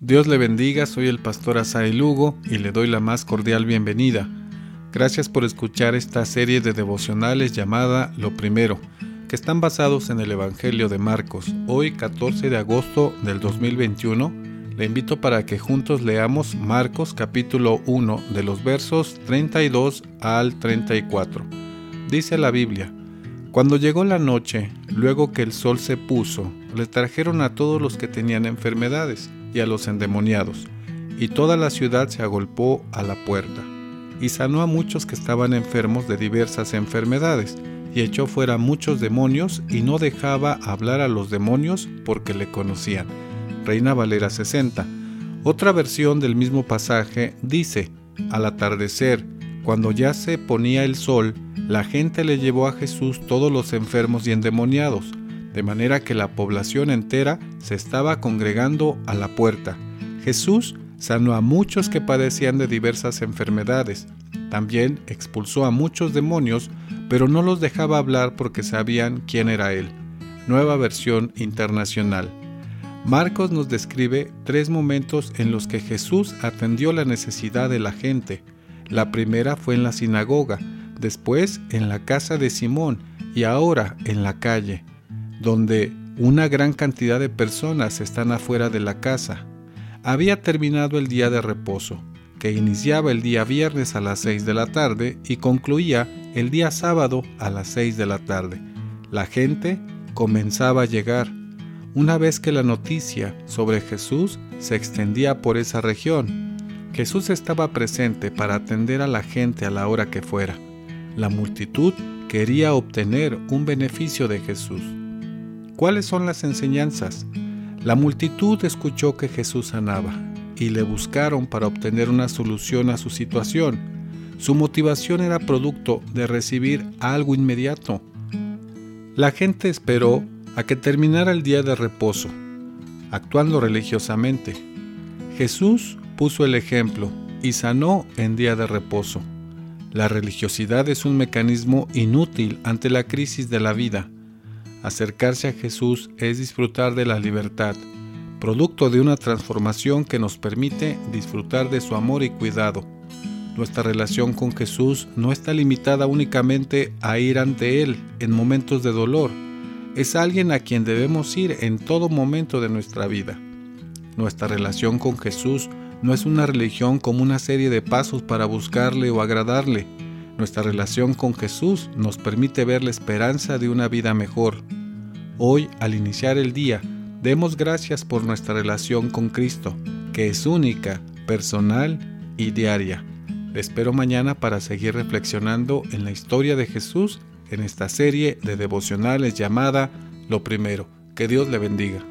Dios le bendiga, soy el pastor Asael Lugo y le doy la más cordial bienvenida. Gracias por escuchar esta serie de devocionales llamada Lo Primero, que están basados en el Evangelio de Marcos. Hoy, 14 de agosto del 2021, le invito para que juntos leamos Marcos capítulo 1 de los versos 32 al 34. Dice la Biblia, Cuando llegó la noche, luego que el sol se puso, le trajeron a todos los que tenían enfermedades y a los endemoniados, y toda la ciudad se agolpó a la puerta, y sanó a muchos que estaban enfermos de diversas enfermedades, y echó fuera muchos demonios, y no dejaba hablar a los demonios porque le conocían. Reina Valera 60. Otra versión del mismo pasaje dice, al atardecer, cuando ya se ponía el sol, la gente le llevó a Jesús todos los enfermos y endemoniados, de manera que la población entera se estaba congregando a la puerta. Jesús sanó a muchos que padecían de diversas enfermedades. También expulsó a muchos demonios, pero no los dejaba hablar porque sabían quién era Él. Nueva versión internacional. Marcos nos describe tres momentos en los que Jesús atendió la necesidad de la gente. La primera fue en la sinagoga, después en la casa de Simón y ahora en la calle donde una gran cantidad de personas están afuera de la casa. Había terminado el día de reposo, que iniciaba el día viernes a las 6 de la tarde y concluía el día sábado a las 6 de la tarde. La gente comenzaba a llegar. Una vez que la noticia sobre Jesús se extendía por esa región, Jesús estaba presente para atender a la gente a la hora que fuera. La multitud quería obtener un beneficio de Jesús. ¿Cuáles son las enseñanzas? La multitud escuchó que Jesús sanaba y le buscaron para obtener una solución a su situación. Su motivación era producto de recibir algo inmediato. La gente esperó a que terminara el día de reposo, actuando religiosamente. Jesús puso el ejemplo y sanó en día de reposo. La religiosidad es un mecanismo inútil ante la crisis de la vida Acercarse a Jesús es disfrutar de la libertad, producto de una transformación que nos permite disfrutar de su amor y cuidado. Nuestra relación con Jesús no está limitada únicamente a ir ante Él en momentos de dolor, es alguien a quien debemos ir en todo momento de nuestra vida. Nuestra relación con Jesús no es una religión como una serie de pasos para buscarle o agradarle. Nuestra relación con Jesús nos permite ver la esperanza de una vida mejor, Hoy, al iniciar el día, demos gracias por nuestra relación con Cristo, que es única, personal y diaria. Le espero mañana para seguir reflexionando en la historia de Jesús en esta serie de devocionales llamada Lo Primero. Que Dios le bendiga.